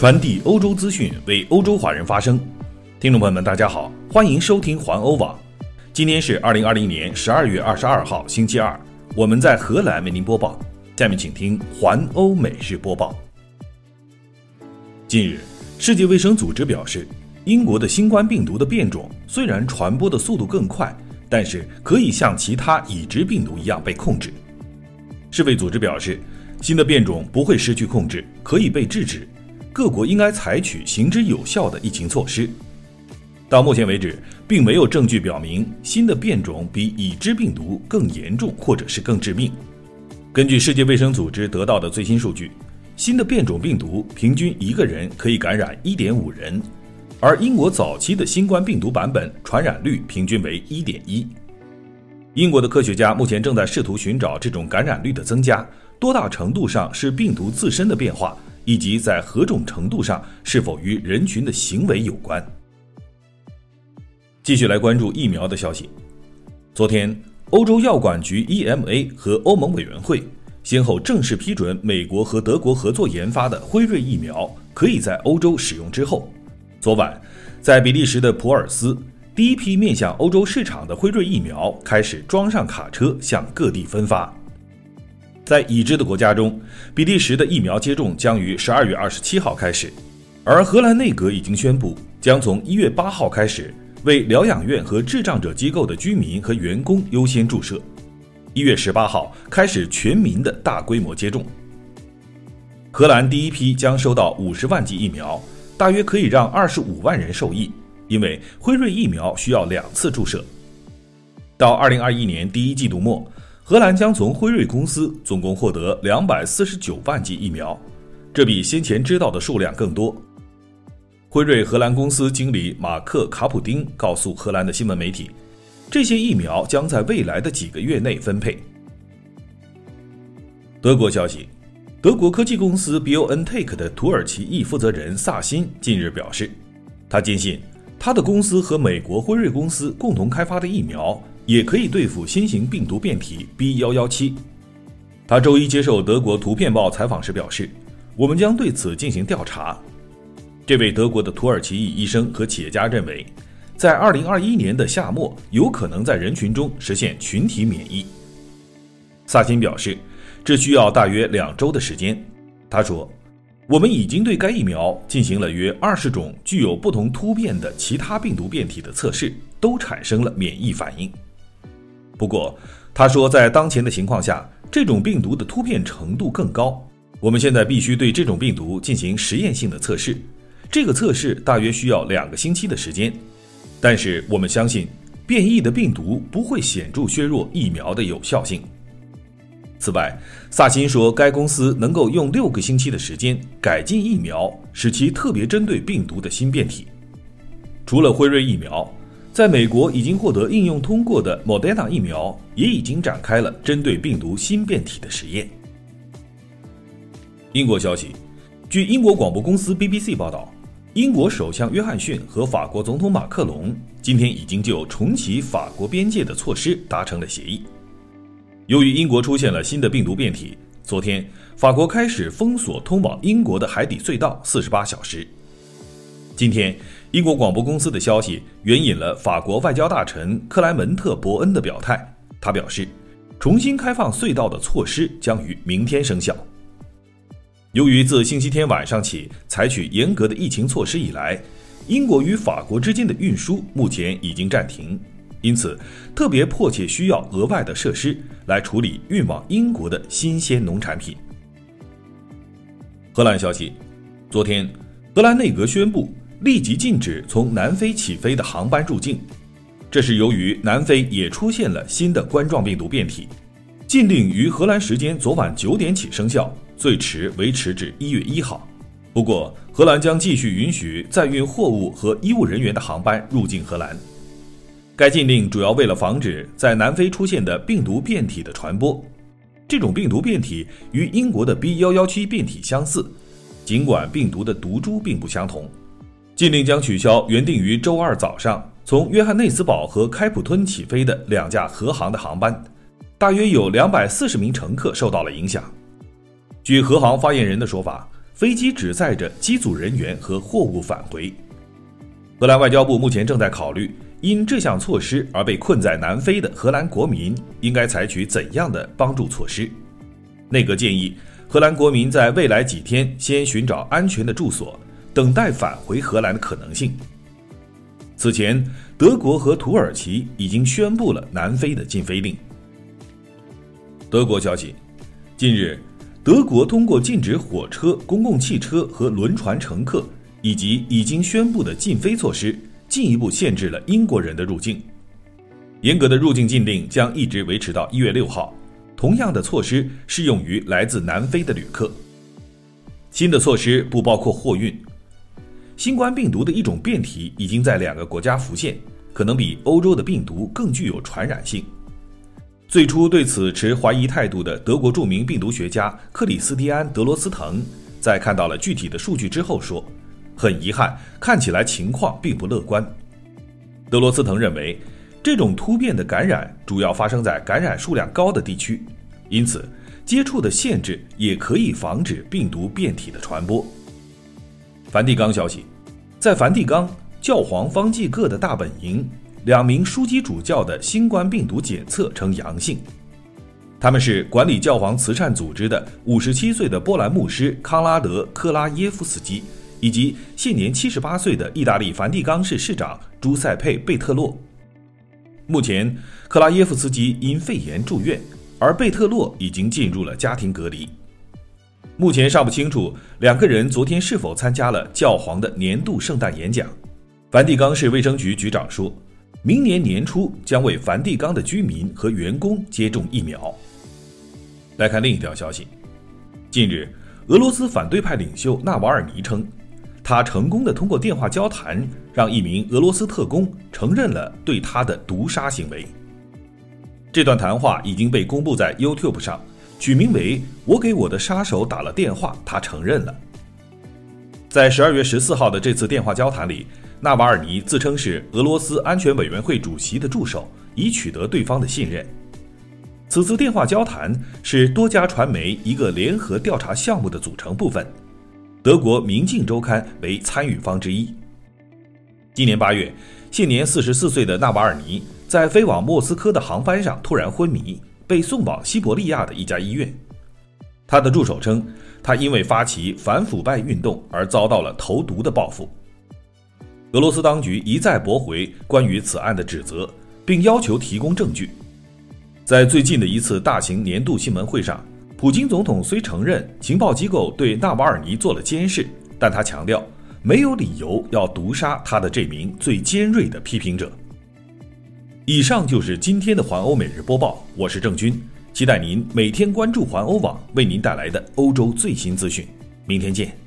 传递欧洲资讯，为欧洲华人发声。听众朋友们，大家好，欢迎收听环欧网。今天是二零二零年十二月二十二号，星期二。我们在荷兰为您播报。下面请听环欧每日播报。近日，世界卫生组织表示，英国的新冠病毒的变种虽然传播的速度更快，但是可以像其他已知病毒一样被控制。世卫组织表示，新的变种不会失去控制，可以被制止。各国应该采取行之有效的疫情措施。到目前为止，并没有证据表明新的变种比已知病毒更严重或者是更致命。根据世界卫生组织得到的最新数据，新的变种病毒平均一个人可以感染1.5人，而英国早期的新冠病毒版本传染率平均为1.1。英国的科学家目前正在试图寻找这种感染率的增加多大程度上是病毒自身的变化。以及在何种程度上是否与人群的行为有关？继续来关注疫苗的消息。昨天，欧洲药管局 EMA 和欧盟委员会先后正式批准美国和德国合作研发的辉瑞疫苗可以在欧洲使用之后，昨晚，在比利时的普尔斯，第一批面向欧洲市场的辉瑞疫苗开始装上卡车向各地分发。在已知的国家中，比利时的疫苗接种将于十二月二十七号开始，而荷兰内阁已经宣布，将从一月八号开始为疗养院和智障者机构的居民和员工优先注射，一月十八号开始全民的大规模接种。荷兰第一批将收到五十万剂疫苗，大约可以让二十五万人受益，因为辉瑞疫苗需要两次注射。到二零二一年第一季度末。荷兰将从辉瑞公司总共获得两百四十九万剂疫苗，这比先前知道的数量更多。辉瑞荷兰公司经理马克卡普丁告诉荷兰的新闻媒体，这些疫苗将在未来的几个月内分配。德国消息，德国科技公司 BioNTech 的土耳其裔负责人萨辛近日表示，他坚信他的公司和美国辉瑞公司共同开发的疫苗。也可以对付新型病毒变体 B 幺幺七。他周一接受德国图片报采访时表示：“我们将对此进行调查。”这位德国的土耳其裔医生和企业家认为，在二零二一年的夏末有可能在人群中实现群体免疫。萨金表示，这需要大约两周的时间。他说：“我们已经对该疫苗进行了约二十种具有不同突变的其他病毒变体的测试，都产生了免疫反应。”不过，他说，在当前的情况下，这种病毒的突变程度更高。我们现在必须对这种病毒进行实验性的测试，这个测试大约需要两个星期的时间。但是，我们相信变异的病毒不会显著削弱疫苗的有效性。此外，萨辛说，该公司能够用六个星期的时间改进疫苗，使其特别针对病毒的新变体。除了辉瑞疫苗。在美国已经获得应用通过的莫德纳疫苗也已经展开了针对病毒新变体的实验。英国消息，据英国广播公司 BBC 报道，英国首相约翰逊和法国总统马克龙今天已经就重启法国边界的措施达成了协议。由于英国出现了新的病毒变体，昨天法国开始封锁通往英国的海底隧道四十八小时。今天。英国广播公司的消息援引了法国外交大臣克莱门特·伯恩的表态。他表示，重新开放隧道的措施将于明天生效。由于自星期天晚上起采取严格的疫情措施以来，英国与法国之间的运输目前已经暂停，因此特别迫切需要额外的设施来处理运往英国的新鲜农产品。荷兰消息，昨天，荷兰内阁宣布。立即禁止从南非起飞的航班入境，这是由于南非也出现了新的冠状病毒变体。禁令于荷兰时间昨晚九点起生效，最迟维持至一月一号。不过，荷兰将继续允许载运货物和医务人员的航班入境荷兰。该禁令主要为了防止在南非出现的病毒变体的传播。这种病毒变体与英国的 B 幺幺七变体相似，尽管病毒的毒株并不相同。禁令将取消原定于周二早上从约翰内斯堡和开普敦起飞的两架荷航的航班，大约有两百四十名乘客受到了影响。据荷航发言人的说法，飞机只载着机组人员和货物返回。荷兰外交部目前正在考虑，因这项措施而被困在南非的荷兰国民应该采取怎样的帮助措施。内阁建议，荷兰国民在未来几天先寻找安全的住所，等待返回荷兰的可能性。此前，德国和土耳其已经宣布了南非的禁飞令。德国消息，近日，德国通过禁止火车、公共汽车和轮船乘客。以及已经宣布的禁飞措施，进一步限制了英国人的入境。严格的入境禁令将一直维持到一月六号。同样的措施适用于来自南非的旅客。新的措施不包括货运。新冠病毒的一种变体已经在两个国家浮现，可能比欧洲的病毒更具有传染性。最初对此持怀疑态度的德国著名病毒学家克里斯蒂安·德罗斯滕，在看到了具体的数据之后说。很遗憾，看起来情况并不乐观。德罗斯滕认为，这种突变的感染主要发生在感染数量高的地区，因此接触的限制也可以防止病毒变体的传播。梵蒂冈消息，在梵蒂冈教皇方济各的大本营，两名枢机主教的新冠病毒检测呈阳性，他们是管理教皇慈善组织的五十七岁的波兰牧师康拉德·克拉耶夫斯基。以及现年七十八岁的意大利梵蒂冈市市长朱塞佩·贝特洛。目前，克拉耶夫斯基因肺炎住院，而贝特洛已经进入了家庭隔离。目前尚不清楚两个人昨天是否参加了教皇的年度圣诞演讲。梵蒂冈市卫生局局长说，明年年初将为梵蒂冈的居民和员工接种疫苗。来看另一条消息，近日，俄罗斯反对派领袖纳瓦尔尼称。他成功的通过电话交谈，让一名俄罗斯特工承认了对他的毒杀行为。这段谈话已经被公布在 YouTube 上，取名为“我给我的杀手打了电话，他承认了”。在十二月十四号的这次电话交谈里，纳瓦尔尼自称是俄罗斯安全委员会主席的助手，以取得对方的信任。此次电话交谈是多家传媒一个联合调查项目的组成部分。德国《明镜周刊》为参与方之一。今年八月，现年四十四岁的纳瓦尔尼在飞往莫斯科的航班上突然昏迷，被送往西伯利亚的一家医院。他的助手称，他因为发起反腐败运动而遭到了投毒的报复。俄罗斯当局一再驳回关于此案的指责，并要求提供证据。在最近的一次大型年度新闻会上。普京总统虽承认情报机构对纳瓦尔尼做了监视，但他强调没有理由要毒杀他的这名最尖锐的批评者。以上就是今天的环欧每日播报，我是郑军，期待您每天关注环欧网为您带来的欧洲最新资讯。明天见。